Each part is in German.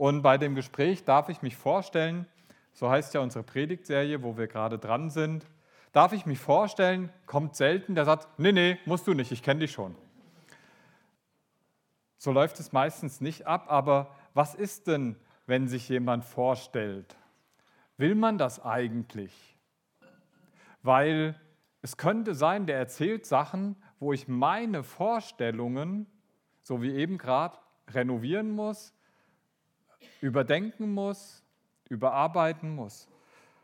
Und bei dem Gespräch darf ich mich vorstellen, so heißt ja unsere Predigtserie, wo wir gerade dran sind, darf ich mich vorstellen, kommt selten der Satz, nee, nee, musst du nicht, ich kenne dich schon. So läuft es meistens nicht ab, aber was ist denn, wenn sich jemand vorstellt? Will man das eigentlich? Weil es könnte sein, der erzählt Sachen, wo ich meine Vorstellungen, so wie eben gerade, renovieren muss, überdenken muss, überarbeiten muss,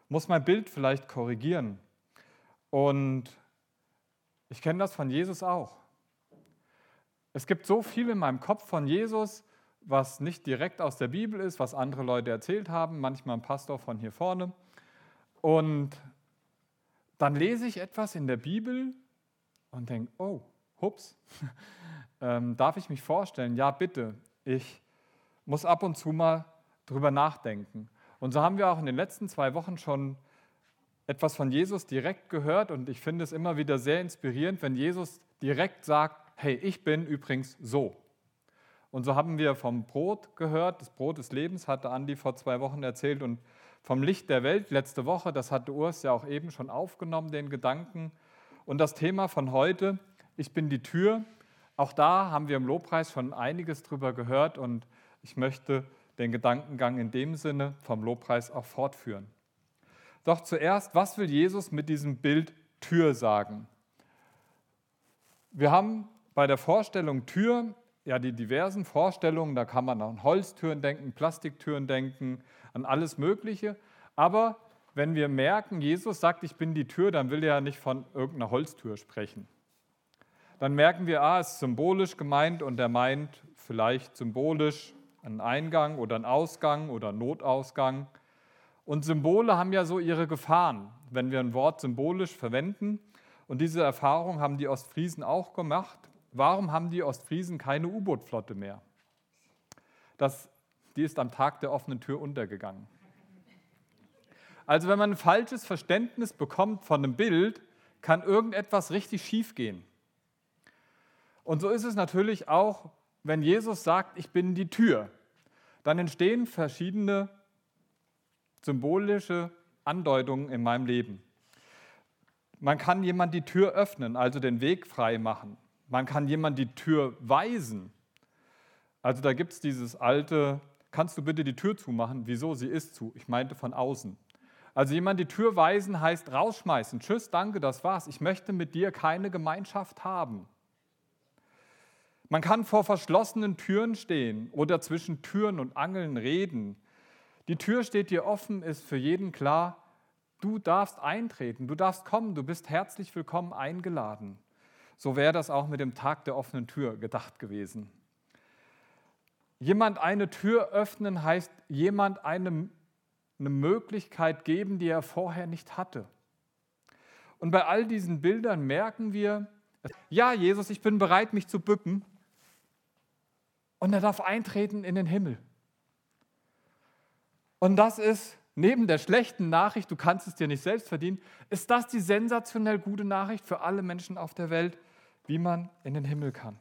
muss mein Bild vielleicht korrigieren. Und ich kenne das von Jesus auch. Es gibt so viel in meinem Kopf von Jesus, was nicht direkt aus der Bibel ist, was andere Leute erzählt haben, manchmal ein Pastor von hier vorne. Und dann lese ich etwas in der Bibel und denke, oh, hups, ähm, darf ich mich vorstellen? Ja, bitte. Ich muss ab und zu mal drüber nachdenken. Und so haben wir auch in den letzten zwei Wochen schon etwas von Jesus direkt gehört und ich finde es immer wieder sehr inspirierend, wenn Jesus direkt sagt, hey, ich bin übrigens so. Und so haben wir vom Brot gehört, das Brot des Lebens hatte Andi vor zwei Wochen erzählt und vom Licht der Welt letzte Woche, das hatte Urs ja auch eben schon aufgenommen, den Gedanken. Und das Thema von heute, ich bin die Tür, auch da haben wir im Lobpreis schon einiges drüber gehört und ich möchte den Gedankengang in dem Sinne vom Lobpreis auch fortführen. Doch zuerst, was will Jesus mit diesem Bild Tür sagen? Wir haben bei der Vorstellung Tür ja die diversen Vorstellungen, da kann man an Holztüren denken, Plastiktüren denken, an alles Mögliche. Aber wenn wir merken, Jesus sagt, ich bin die Tür, dann will er ja nicht von irgendeiner Holztür sprechen. Dann merken wir, ah, es ist symbolisch gemeint und er meint vielleicht symbolisch einen Eingang oder einen Ausgang oder einen Notausgang. Und Symbole haben ja so ihre Gefahren, wenn wir ein Wort symbolisch verwenden. Und diese Erfahrung haben die Ostfriesen auch gemacht. Warum haben die Ostfriesen keine U-Boot-Flotte mehr? Das, die ist am Tag der offenen Tür untergegangen. Also wenn man ein falsches Verständnis bekommt von einem Bild, kann irgendetwas richtig schief gehen. Und so ist es natürlich auch, wenn Jesus sagt, ich bin die Tür. Dann entstehen verschiedene symbolische Andeutungen in meinem Leben. Man kann jemand die Tür öffnen, also den Weg frei machen. Man kann jemand die Tür weisen. Also da gibt es dieses alte, kannst du bitte die Tür zumachen? Wieso? Sie ist zu. Ich meinte von außen. Also jemand die Tür weisen heißt rausschmeißen. Tschüss, danke, das war's. Ich möchte mit dir keine Gemeinschaft haben. Man kann vor verschlossenen Türen stehen oder zwischen Türen und Angeln reden. Die Tür steht dir offen, ist für jeden klar, du darfst eintreten, du darfst kommen, du bist herzlich willkommen eingeladen. So wäre das auch mit dem Tag der offenen Tür gedacht gewesen. Jemand eine Tür öffnen heißt jemand eine, eine Möglichkeit geben, die er vorher nicht hatte. Und bei all diesen Bildern merken wir, ja, Jesus, ich bin bereit, mich zu bücken, und er darf eintreten in den Himmel. Und das ist neben der schlechten Nachricht, du kannst es dir nicht selbst verdienen, ist das die sensationell gute Nachricht für alle Menschen auf der Welt, wie man in den Himmel kann.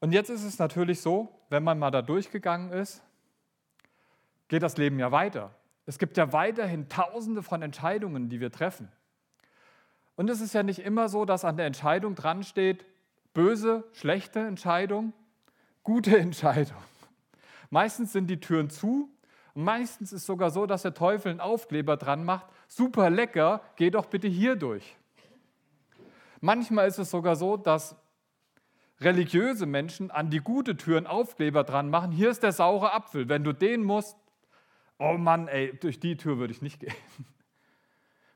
Und jetzt ist es natürlich so, wenn man mal da durchgegangen ist, geht das Leben ja weiter. Es gibt ja weiterhin tausende von Entscheidungen, die wir treffen. Und es ist ja nicht immer so, dass an der Entscheidung dran steht, böse, schlechte Entscheidung, gute Entscheidung. Meistens sind die Türen zu meistens ist sogar so, dass der Teufel einen Aufkleber dran macht, super lecker, geh doch bitte hier durch. Manchmal ist es sogar so, dass religiöse Menschen an die gute Tür einen Aufkleber dran machen, hier ist der saure Apfel, wenn du den musst, oh Mann, ey, durch die Tür würde ich nicht gehen.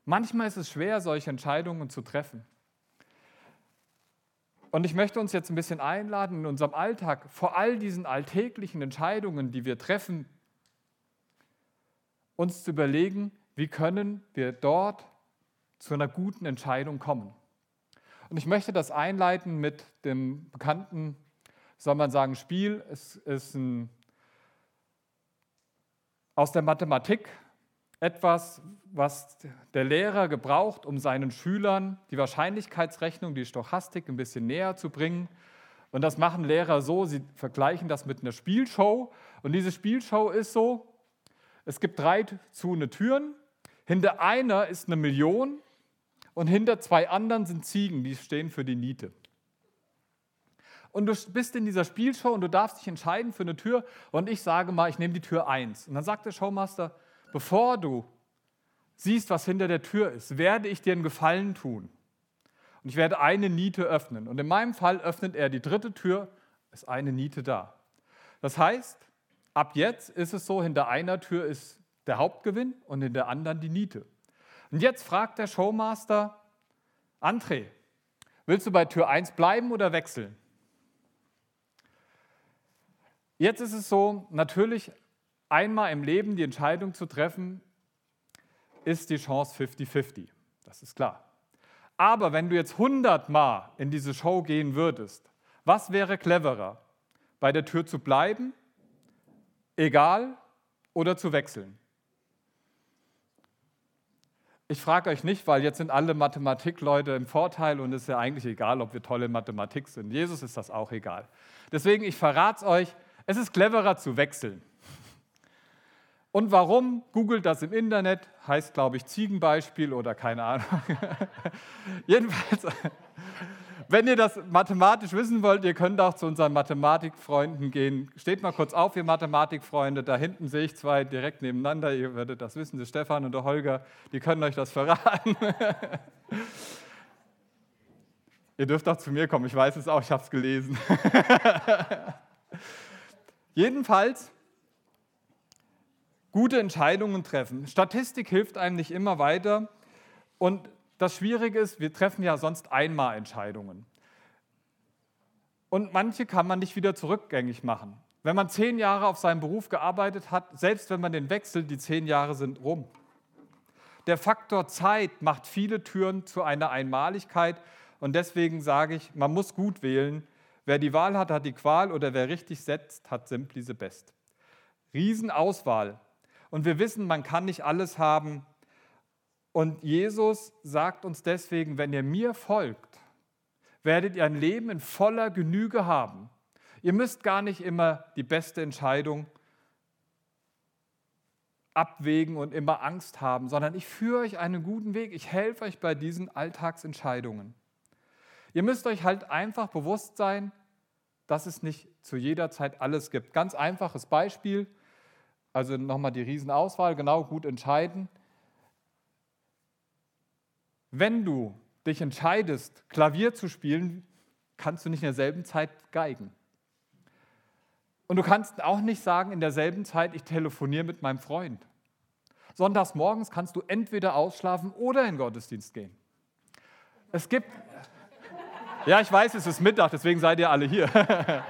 Manchmal ist es schwer, solche Entscheidungen zu treffen. Und ich möchte uns jetzt ein bisschen einladen, in unserem Alltag, vor all diesen alltäglichen Entscheidungen, die wir treffen, uns zu überlegen, wie können wir dort zu einer guten Entscheidung kommen. Und ich möchte das einleiten mit dem bekannten, soll man sagen, Spiel. Es ist ein, aus der Mathematik etwas, was der Lehrer gebraucht, um seinen Schülern die Wahrscheinlichkeitsrechnung, die Stochastik ein bisschen näher zu bringen. Und das machen Lehrer so, sie vergleichen das mit einer Spielshow. Und diese Spielshow ist so, es gibt drei zu eine Türen, hinter einer ist eine Million und hinter zwei anderen sind Ziegen, die stehen für die Niete. Und du bist in dieser Spielshow und du darfst dich entscheiden für eine Tür und ich sage mal, ich nehme die Tür 1. Und dann sagt der Showmaster, bevor du siehst, was hinter der Tür ist, werde ich dir einen Gefallen tun. Und ich werde eine Niete öffnen. Und in meinem Fall öffnet er die dritte Tür, ist eine Niete da. Das heißt, ab jetzt ist es so, hinter einer Tür ist der Hauptgewinn und in der anderen die Niete. Und jetzt fragt der Showmaster, André, willst du bei Tür 1 bleiben oder wechseln? Jetzt ist es so, natürlich einmal im Leben die Entscheidung zu treffen, ist die Chance 50-50. Das ist klar. Aber wenn du jetzt 100 Mal in diese Show gehen würdest, was wäre cleverer? Bei der Tür zu bleiben, egal, oder zu wechseln? Ich frage euch nicht, weil jetzt sind alle Mathematikleute im Vorteil und es ist ja eigentlich egal, ob wir tolle Mathematik sind. Jesus ist das auch egal. Deswegen, ich verrate es euch, es ist cleverer zu wechseln. Und warum? Googelt das im Internet, heißt glaube ich Ziegenbeispiel oder keine Ahnung. Jedenfalls, wenn ihr das mathematisch wissen wollt, ihr könnt auch zu unseren Mathematikfreunden gehen. Steht mal kurz auf, ihr Mathematikfreunde. Da hinten sehe ich zwei direkt nebeneinander. Ihr werdet das wissen, der Stefan und der Holger. Die können euch das verraten. ihr dürft auch zu mir kommen. Ich weiß es auch, ich habe es gelesen. Jedenfalls, gute Entscheidungen treffen. Statistik hilft einem nicht immer weiter. Und das Schwierige ist, wir treffen ja sonst einmal Entscheidungen. Und manche kann man nicht wieder zurückgängig machen. Wenn man zehn Jahre auf seinem Beruf gearbeitet hat, selbst wenn man den wechselt, die zehn Jahre sind rum. Der Faktor Zeit macht viele Türen zu einer Einmaligkeit. Und deswegen sage ich, man muss gut wählen. Wer die Wahl hat, hat die Qual oder wer richtig setzt, hat simply the best. Riesenauswahl. Und wir wissen, man kann nicht alles haben. Und Jesus sagt uns deswegen, wenn ihr mir folgt, werdet ihr ein Leben in voller Genüge haben. Ihr müsst gar nicht immer die beste Entscheidung abwägen und immer Angst haben, sondern ich führe euch einen guten Weg. Ich helfe euch bei diesen Alltagsentscheidungen. Ihr müsst euch halt einfach bewusst sein, dass es nicht zu jeder Zeit alles gibt. Ganz einfaches Beispiel. Also nochmal die Riesenauswahl, genau gut entscheiden. Wenn du dich entscheidest, Klavier zu spielen, kannst du nicht in derselben Zeit geigen. Und du kannst auch nicht sagen in derselben Zeit, ich telefoniere mit meinem Freund. Sonntags morgens kannst du entweder ausschlafen oder in den Gottesdienst gehen. Es gibt, ja, ich weiß, es ist Mittag, deswegen seid ihr alle hier.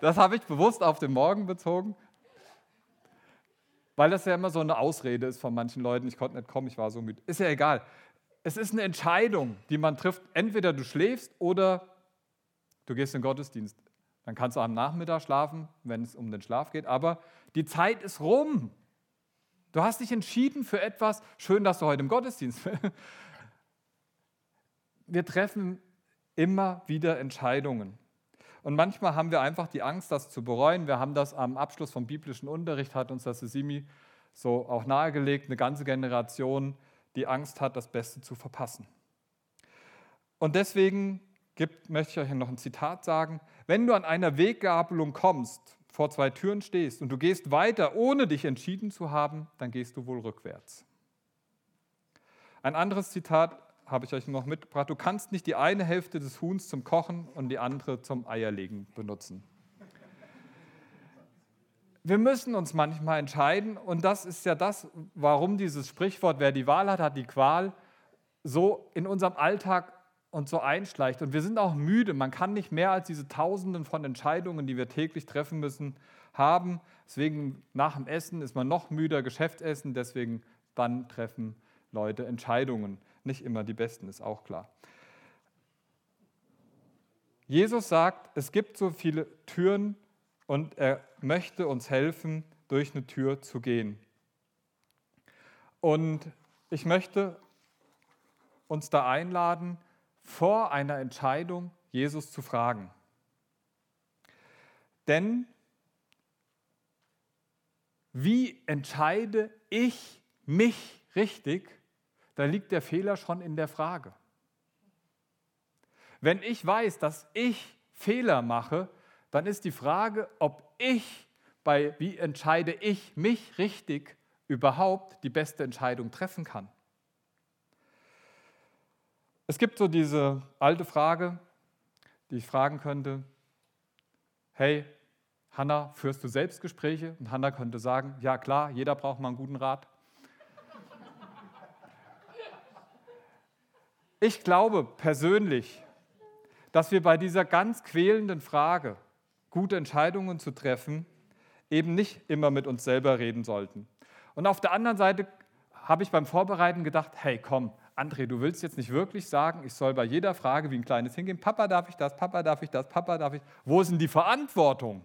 Das habe ich bewusst auf den Morgen bezogen. Weil das ja immer so eine Ausrede ist von manchen Leuten, ich konnte nicht kommen, ich war so müde. Ist ja egal. Es ist eine Entscheidung, die man trifft. Entweder du schläfst oder du gehst in den Gottesdienst. Dann kannst du am Nachmittag schlafen, wenn es um den Schlaf geht. Aber die Zeit ist rum. Du hast dich entschieden für etwas. Schön, dass du heute im Gottesdienst bist. Wir treffen immer wieder Entscheidungen. Und manchmal haben wir einfach die Angst, das zu bereuen. Wir haben das am Abschluss vom biblischen Unterricht, hat uns das Simi so auch nahegelegt, eine ganze Generation, die Angst hat, das Beste zu verpassen. Und deswegen gibt, möchte ich euch noch ein Zitat sagen. Wenn du an einer Weggabelung kommst, vor zwei Türen stehst und du gehst weiter, ohne dich entschieden zu haben, dann gehst du wohl rückwärts. Ein anderes Zitat habe ich euch noch mitgebracht. Du kannst nicht die eine Hälfte des Huhns zum Kochen und die andere zum Eierlegen benutzen. Wir müssen uns manchmal entscheiden und das ist ja das, warum dieses Sprichwort, wer die Wahl hat, hat die Qual, so in unserem Alltag und so einschleicht. Und wir sind auch müde. Man kann nicht mehr als diese Tausenden von Entscheidungen, die wir täglich treffen müssen, haben. Deswegen nach dem Essen ist man noch müder, Geschäftsessen, deswegen dann treffen Leute Entscheidungen nicht immer die besten, ist auch klar. Jesus sagt, es gibt so viele Türen und er möchte uns helfen, durch eine Tür zu gehen. Und ich möchte uns da einladen, vor einer Entscheidung Jesus zu fragen. Denn wie entscheide ich mich richtig, da liegt der Fehler schon in der Frage. Wenn ich weiß, dass ich Fehler mache, dann ist die Frage, ob ich bei wie entscheide ich mich richtig überhaupt die beste Entscheidung treffen kann. Es gibt so diese alte Frage, die ich fragen könnte, hey, Hanna, führst du Selbstgespräche? Und Hanna könnte sagen, ja klar, jeder braucht mal einen guten Rat. Ich glaube persönlich, dass wir bei dieser ganz quälenden Frage, gute Entscheidungen zu treffen, eben nicht immer mit uns selber reden sollten. Und auf der anderen Seite habe ich beim Vorbereiten gedacht, hey komm, André, du willst jetzt nicht wirklich sagen, ich soll bei jeder Frage wie ein kleines hingehen, Papa darf ich das, Papa darf ich das, Papa darf ich. Wo ist denn die Verantwortung?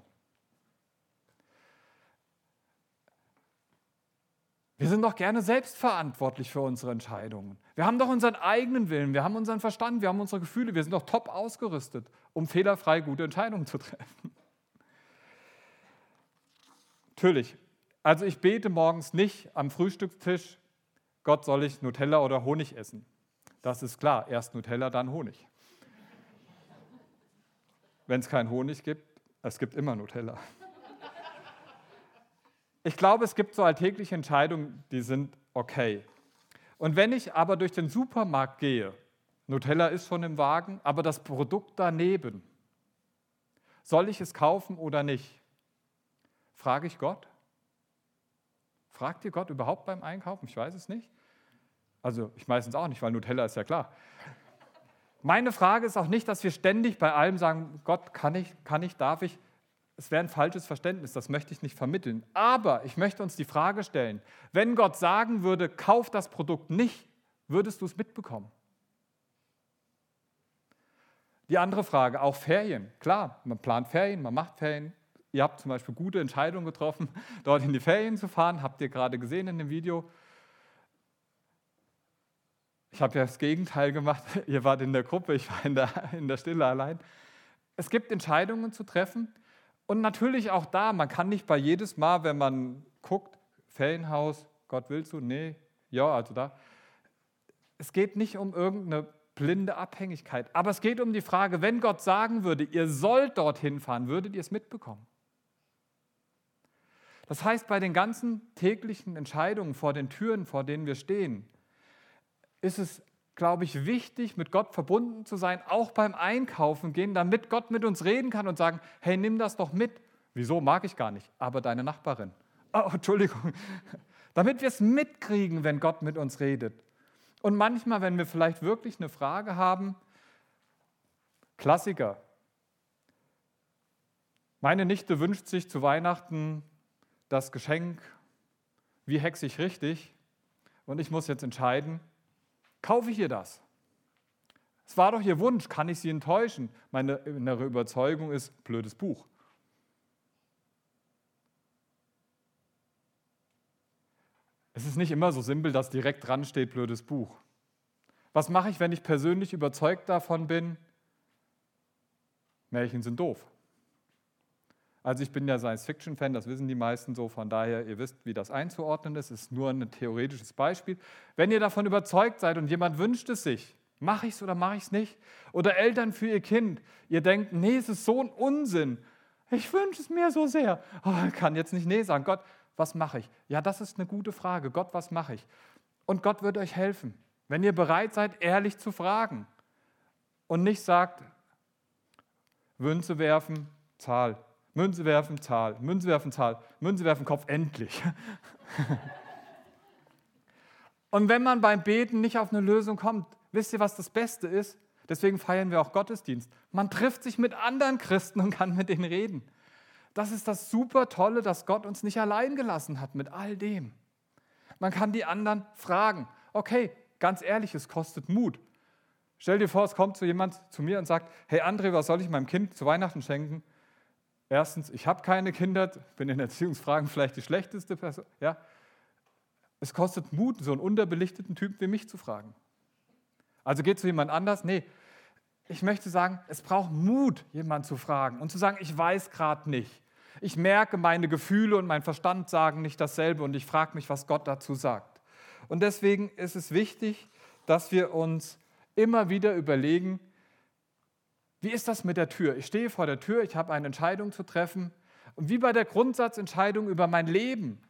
Wir sind doch gerne selbstverantwortlich für unsere Entscheidungen. Wir haben doch unseren eigenen Willen, wir haben unseren Verstand, wir haben unsere Gefühle, wir sind doch top ausgerüstet, um fehlerfrei gute Entscheidungen zu treffen. Natürlich, also ich bete morgens nicht am Frühstückstisch, Gott soll ich Nutella oder Honig essen. Das ist klar, erst Nutella, dann Honig. Wenn es keinen Honig gibt, es gibt immer Nutella. Ich glaube, es gibt so alltägliche Entscheidungen, die sind okay. Und wenn ich aber durch den Supermarkt gehe, Nutella ist schon im Wagen, aber das Produkt daneben, soll ich es kaufen oder nicht? Frage ich Gott? Fragt ihr Gott überhaupt beim Einkaufen? Ich weiß es nicht. Also ich meistens auch nicht, weil Nutella ist ja klar. Meine Frage ist auch nicht, dass wir ständig bei allem sagen, Gott, kann ich, kann ich, darf ich es wäre ein falsches Verständnis, das möchte ich nicht vermitteln. Aber ich möchte uns die Frage stellen, wenn Gott sagen würde, kauf das Produkt nicht, würdest du es mitbekommen? Die andere Frage, auch Ferien. Klar, man plant Ferien, man macht Ferien. Ihr habt zum Beispiel gute Entscheidungen getroffen, dort in die Ferien zu fahren, habt ihr gerade gesehen in dem Video. Ich habe ja das Gegenteil gemacht. Ihr wart in der Gruppe, ich war in der, in der Stille allein. Es gibt Entscheidungen zu treffen, und natürlich auch da, man kann nicht bei jedes Mal, wenn man guckt, Ferienhaus, Gott willst du? Nee, ja, also da. Es geht nicht um irgendeine blinde Abhängigkeit, aber es geht um die Frage, wenn Gott sagen würde, ihr sollt dorthin fahren, würdet ihr es mitbekommen? Das heißt, bei den ganzen täglichen Entscheidungen vor den Türen, vor denen wir stehen, ist es glaube ich, wichtig, mit Gott verbunden zu sein, auch beim Einkaufen gehen, damit Gott mit uns reden kann und sagen, hey, nimm das doch mit. Wieso mag ich gar nicht, aber deine Nachbarin. Oh, Entschuldigung. Damit wir es mitkriegen, wenn Gott mit uns redet. Und manchmal, wenn wir vielleicht wirklich eine Frage haben, Klassiker. Meine Nichte wünscht sich zu Weihnachten das Geschenk, wie hexe ich richtig? Und ich muss jetzt entscheiden, Kaufe ich ihr das? Es war doch ihr Wunsch, kann ich sie enttäuschen? Meine innere Überzeugung ist, blödes Buch. Es ist nicht immer so simpel, dass direkt dran steht, blödes Buch. Was mache ich, wenn ich persönlich überzeugt davon bin, Märchen sind doof? Also ich bin ja Science-Fiction-Fan, das wissen die meisten so, von daher, ihr wisst, wie das einzuordnen ist, ist nur ein theoretisches Beispiel. Wenn ihr davon überzeugt seid und jemand wünscht es sich, mache ich es oder mache ich es nicht? Oder Eltern für ihr Kind, ihr denkt, nee, es ist so ein Unsinn, ich wünsche es mir so sehr. Oh, ich kann jetzt nicht nee sagen, Gott, was mache ich? Ja, das ist eine gute Frage. Gott, was mache ich? Und Gott wird euch helfen, wenn ihr bereit seid, ehrlich zu fragen und nicht sagt, Wünsche werfen, Zahl, Münze werfen, Zahl, Münze werfen, Zahl, Münze werfen, Kopf, endlich. Und wenn man beim Beten nicht auf eine Lösung kommt, wisst ihr, was das Beste ist? Deswegen feiern wir auch Gottesdienst. Man trifft sich mit anderen Christen und kann mit denen reden. Das ist das super Tolle, dass Gott uns nicht allein gelassen hat mit all dem. Man kann die anderen fragen. Okay, ganz ehrlich, es kostet Mut. Stell dir vor, es kommt zu jemand zu mir und sagt: Hey André, was soll ich meinem Kind zu Weihnachten schenken? Erstens, ich habe keine Kinder, bin in Erziehungsfragen vielleicht die schlechteste Person. Ja. Es kostet Mut, so einen unterbelichteten Typ wie mich zu fragen. Also geht zu jemand anders? Nee. ich möchte sagen, es braucht Mut, jemanden zu fragen und zu sagen, ich weiß gerade nicht. Ich merke, meine Gefühle und mein Verstand sagen nicht dasselbe und ich frage mich, was Gott dazu sagt. Und deswegen ist es wichtig, dass wir uns immer wieder überlegen, wie ist das mit der Tür? Ich stehe vor der Tür, ich habe eine Entscheidung zu treffen. Und wie bei der Grundsatzentscheidung über mein Leben.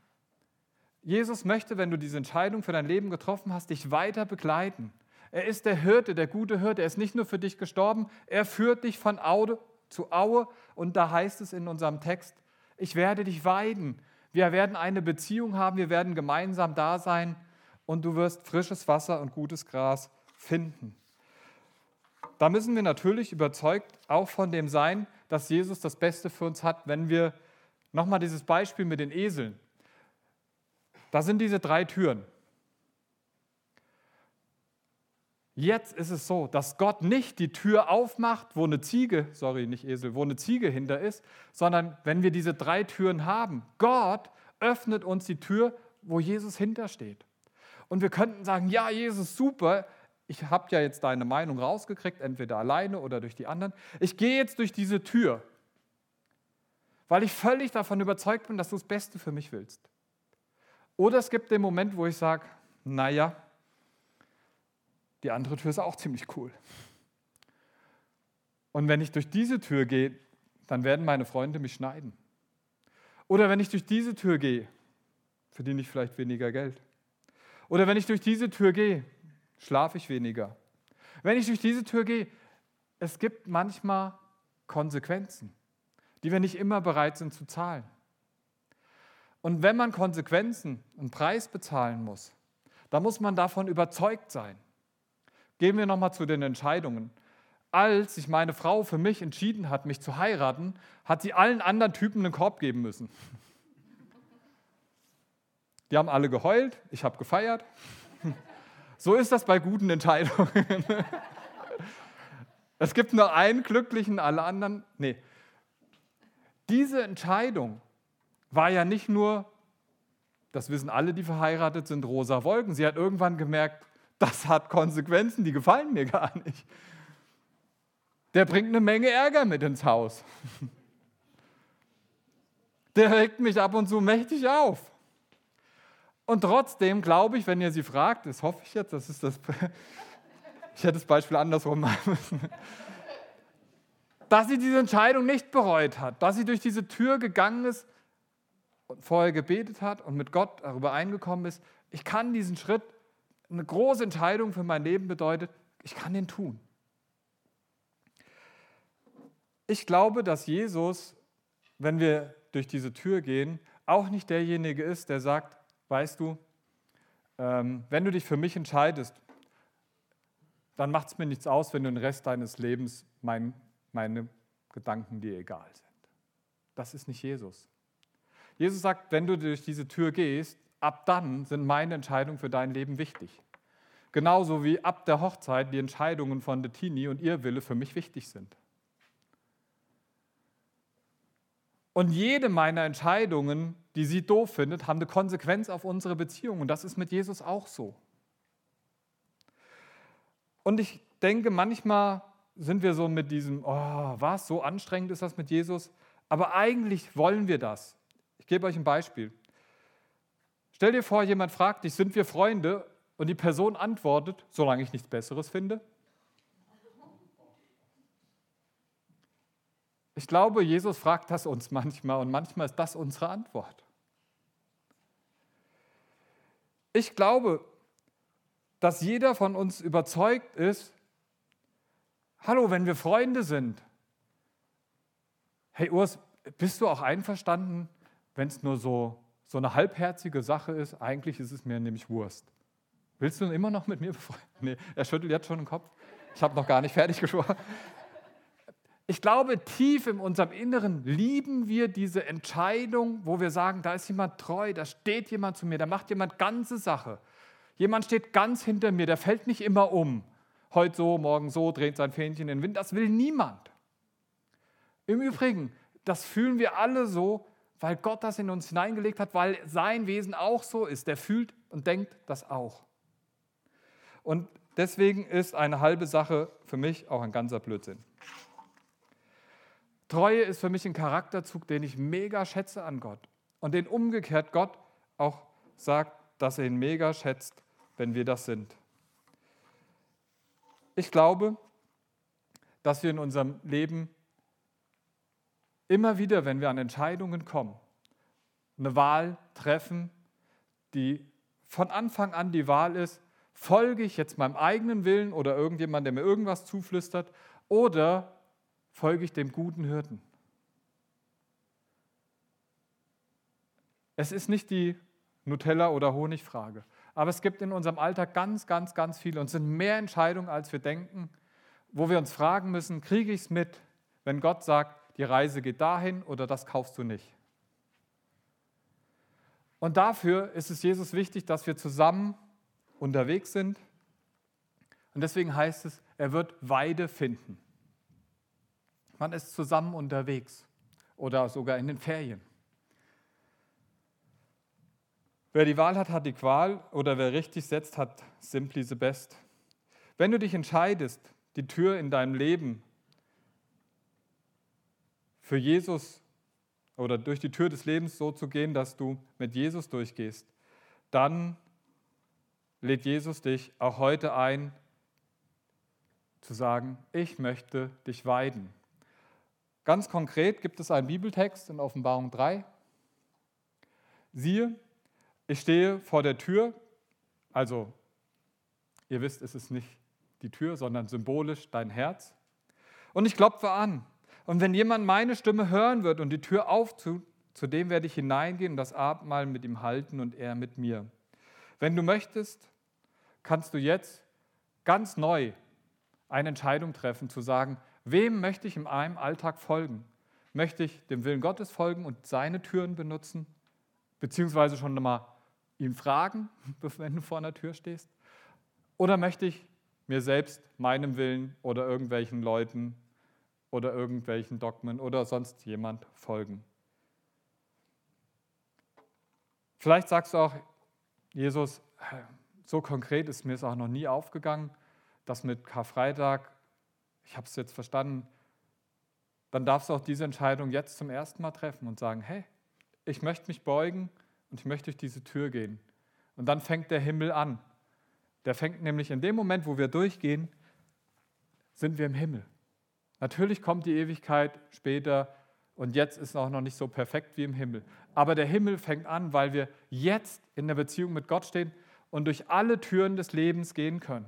Jesus möchte, wenn du diese Entscheidung für dein Leben getroffen hast, dich weiter begleiten. Er ist der Hirte, der gute Hirte. Er ist nicht nur für dich gestorben, er führt dich von Aue zu Aue. Und da heißt es in unserem Text, ich werde dich weiden. Wir werden eine Beziehung haben, wir werden gemeinsam da sein und du wirst frisches Wasser und gutes Gras finden. Da müssen wir natürlich überzeugt auch von dem sein, dass Jesus das Beste für uns hat, wenn wir nochmal dieses Beispiel mit den Eseln. Da sind diese drei Türen. Jetzt ist es so, dass Gott nicht die Tür aufmacht, wo eine Ziege, sorry, nicht Esel, wo eine Ziege hinter ist, sondern wenn wir diese drei Türen haben, Gott öffnet uns die Tür, wo Jesus hintersteht. Und wir könnten sagen, ja, Jesus, super, ich habe ja jetzt deine Meinung rausgekriegt, entweder alleine oder durch die anderen. Ich gehe jetzt durch diese Tür, weil ich völlig davon überzeugt bin, dass du das Beste für mich willst. Oder es gibt den Moment, wo ich sage, naja, die andere Tür ist auch ziemlich cool. Und wenn ich durch diese Tür gehe, dann werden meine Freunde mich schneiden. Oder wenn ich durch diese Tür gehe, verdiene ich vielleicht weniger Geld. Oder wenn ich durch diese Tür gehe, schlafe ich weniger. Wenn ich durch diese Tür gehe, es gibt manchmal Konsequenzen, die wir nicht immer bereit sind zu zahlen. Und wenn man Konsequenzen, einen Preis bezahlen muss, dann muss man davon überzeugt sein. Gehen wir nochmal zu den Entscheidungen. Als sich meine Frau für mich entschieden hat, mich zu heiraten, hat sie allen anderen Typen einen Korb geben müssen. Die haben alle geheult, ich habe gefeiert. So ist das bei guten Entscheidungen. Es gibt nur einen Glücklichen, alle anderen. Nee. Diese Entscheidung war ja nicht nur, das wissen alle, die verheiratet sind, rosa Wolken. Sie hat irgendwann gemerkt, das hat Konsequenzen, die gefallen mir gar nicht. Der bringt eine Menge Ärger mit ins Haus. Der regt mich ab und zu mächtig auf. Und trotzdem glaube ich, wenn ihr sie fragt, das hoffe ich jetzt, das ist das, ich hätte das Beispiel andersrum machen müssen, dass sie diese Entscheidung nicht bereut hat, dass sie durch diese Tür gegangen ist und vorher gebetet hat und mit Gott darüber eingekommen ist, ich kann diesen Schritt, eine große Entscheidung für mein Leben bedeutet, ich kann den tun. Ich glaube, dass Jesus, wenn wir durch diese Tür gehen, auch nicht derjenige ist, der sagt, weißt du, ähm, wenn du dich für mich entscheidest, dann macht es mir nichts aus, wenn du den Rest deines Lebens mein, meine Gedanken dir egal sind. Das ist nicht Jesus. Jesus sagt, wenn du durch diese Tür gehst, ab dann sind meine Entscheidungen für dein Leben wichtig. Genauso wie ab der Hochzeit die Entscheidungen von Tini und ihr Wille für mich wichtig sind. Und jede meiner Entscheidungen, die sie doof findet, haben eine Konsequenz auf unsere Beziehung. Und das ist mit Jesus auch so. Und ich denke, manchmal sind wir so mit diesem, oh, was, so anstrengend ist das mit Jesus. Aber eigentlich wollen wir das. Ich gebe euch ein Beispiel. Stell dir vor, jemand fragt dich, sind wir Freunde? Und die Person antwortet, solange ich nichts Besseres finde. Ich glaube, Jesus fragt das uns manchmal und manchmal ist das unsere Antwort. Ich glaube, dass jeder von uns überzeugt ist, hallo, wenn wir Freunde sind, hey Urs, bist du auch einverstanden, wenn es nur so, so eine halbherzige Sache ist? Eigentlich ist es mir nämlich Wurst. Willst du immer noch mit mir befreundet? Nee, er schüttelt jetzt schon den Kopf. Ich habe noch gar nicht fertig gesprochen. Ich glaube, tief in unserem Inneren lieben wir diese Entscheidung, wo wir sagen, da ist jemand treu, da steht jemand zu mir, da macht jemand ganze Sache. Jemand steht ganz hinter mir, der fällt nicht immer um. Heute so, morgen so, dreht sein Fähnchen in den Wind. Das will niemand. Im Übrigen, das fühlen wir alle so, weil Gott das in uns hineingelegt hat, weil sein Wesen auch so ist. Der fühlt und denkt das auch. Und deswegen ist eine halbe Sache für mich auch ein ganzer Blödsinn. Treue ist für mich ein Charakterzug, den ich mega schätze an Gott und den umgekehrt Gott auch sagt, dass er ihn mega schätzt, wenn wir das sind. Ich glaube, dass wir in unserem Leben immer wieder, wenn wir an Entscheidungen kommen, eine Wahl treffen, die von Anfang an die Wahl ist, folge ich jetzt meinem eigenen Willen oder irgendjemand, der mir irgendwas zuflüstert, oder folge ich dem guten Hirten? Es ist nicht die Nutella- oder Honigfrage, aber es gibt in unserem Alltag ganz, ganz, ganz viele und es sind mehr Entscheidungen, als wir denken, wo wir uns fragen müssen, kriege ich es mit, wenn Gott sagt, die Reise geht dahin oder das kaufst du nicht. Und dafür ist es Jesus wichtig, dass wir zusammen unterwegs sind. Und deswegen heißt es, er wird Weide finden. Man ist zusammen unterwegs oder sogar in den Ferien. Wer die Wahl hat, hat die Qual oder wer richtig setzt, hat simply the best. Wenn du dich entscheidest, die Tür in deinem Leben für Jesus oder durch die Tür des Lebens so zu gehen, dass du mit Jesus durchgehst, dann lädt Jesus dich auch heute ein, zu sagen, ich möchte dich weiden. Ganz konkret gibt es einen Bibeltext in Offenbarung 3. Siehe, ich stehe vor der Tür, also ihr wisst, es ist nicht die Tür, sondern symbolisch dein Herz. Und ich klopfe an. Und wenn jemand meine Stimme hören wird und die Tür auftut, zu dem werde ich hineingehen und das Abendmahl mit ihm halten und er mit mir. Wenn du möchtest, kannst du jetzt ganz neu eine Entscheidung treffen, zu sagen, wem möchte ich in meinem Alltag folgen? Möchte ich dem Willen Gottes folgen und seine Türen benutzen? Beziehungsweise schon mal ihn fragen, wenn du vor einer Tür stehst? Oder möchte ich mir selbst, meinem Willen oder irgendwelchen Leuten oder irgendwelchen Dogmen oder sonst jemand folgen? Vielleicht sagst du auch, Jesus, so konkret ist mir es auch noch nie aufgegangen, dass mit Karfreitag, ich habe es jetzt verstanden, dann darfst du auch diese Entscheidung jetzt zum ersten Mal treffen und sagen, hey, ich möchte mich beugen und ich möchte durch diese Tür gehen. Und dann fängt der Himmel an. Der fängt nämlich in dem Moment, wo wir durchgehen, sind wir im Himmel. Natürlich kommt die Ewigkeit später und jetzt ist es auch noch nicht so perfekt wie im Himmel. Aber der Himmel fängt an, weil wir jetzt in der Beziehung mit Gott stehen und durch alle Türen des Lebens gehen können.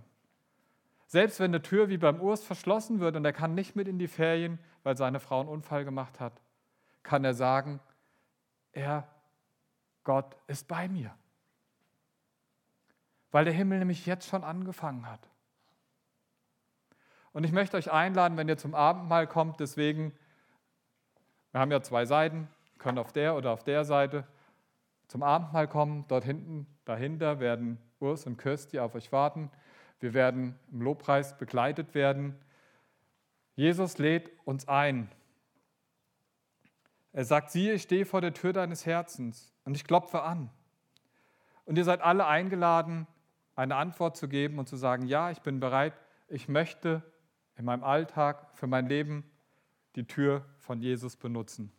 Selbst wenn eine Tür wie beim Urs verschlossen wird und er kann nicht mit in die Ferien, weil seine Frau einen Unfall gemacht hat, kann er sagen, er, Gott, ist bei mir. Weil der Himmel nämlich jetzt schon angefangen hat. Und ich möchte euch einladen, wenn ihr zum Abendmahl kommt, deswegen, wir haben ja zwei Seiten, könnt auf der oder auf der Seite zum Abendmahl kommen. Dort hinten, dahinter werden Urs und Kirsti auf euch warten. Wir werden im Lobpreis begleitet werden. Jesus lädt uns ein. Er sagt, siehe, ich stehe vor der Tür deines Herzens und ich klopfe an. Und ihr seid alle eingeladen, eine Antwort zu geben und zu sagen, ja, ich bin bereit, ich möchte in meinem Alltag, für mein Leben die Tür von Jesus benutzen.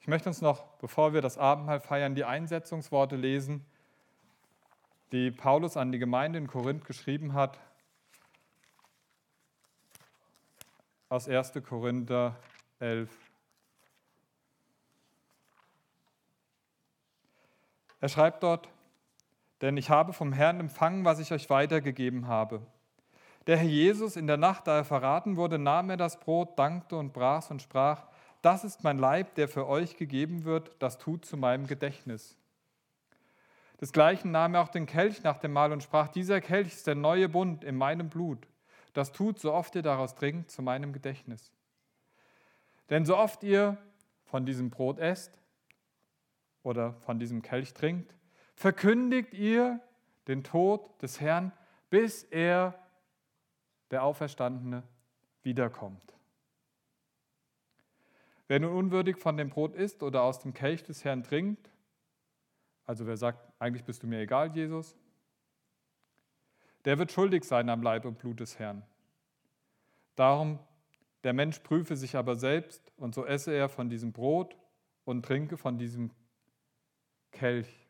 Ich möchte uns noch, bevor wir das Abendmahl feiern, die Einsetzungsworte lesen, die Paulus an die Gemeinde in Korinth geschrieben hat, aus 1. Korinther 11. Er schreibt dort, denn ich habe vom Herrn empfangen, was ich euch weitergegeben habe. Der Herr Jesus in der Nacht, da er verraten wurde, nahm er das Brot, dankte und brach und sprach, das ist mein Leib, der für euch gegeben wird, das tut zu meinem Gedächtnis. Desgleichen nahm er auch den Kelch nach dem Mahl und sprach, dieser Kelch ist der neue Bund in meinem Blut. Das tut, so oft ihr daraus trinkt, zu meinem Gedächtnis. Denn so oft ihr von diesem Brot esst oder von diesem Kelch trinkt, verkündigt ihr den Tod des Herrn, bis er, der Auferstandene, wiederkommt. Wer nun unwürdig von dem Brot isst oder aus dem Kelch des Herrn trinkt, also wer sagt, eigentlich bist du mir egal, Jesus, der wird schuldig sein am Leib und Blut des Herrn. Darum, der Mensch prüfe sich aber selbst, und so esse er von diesem Brot und trinke von diesem Kelch.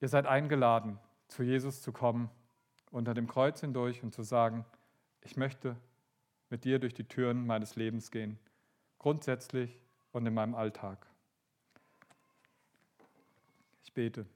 Ihr seid eingeladen, zu Jesus zu kommen, unter dem Kreuz hindurch und zu sagen, ich möchte mit dir durch die Türen meines Lebens gehen, grundsätzlich und in meinem Alltag. Ich bete.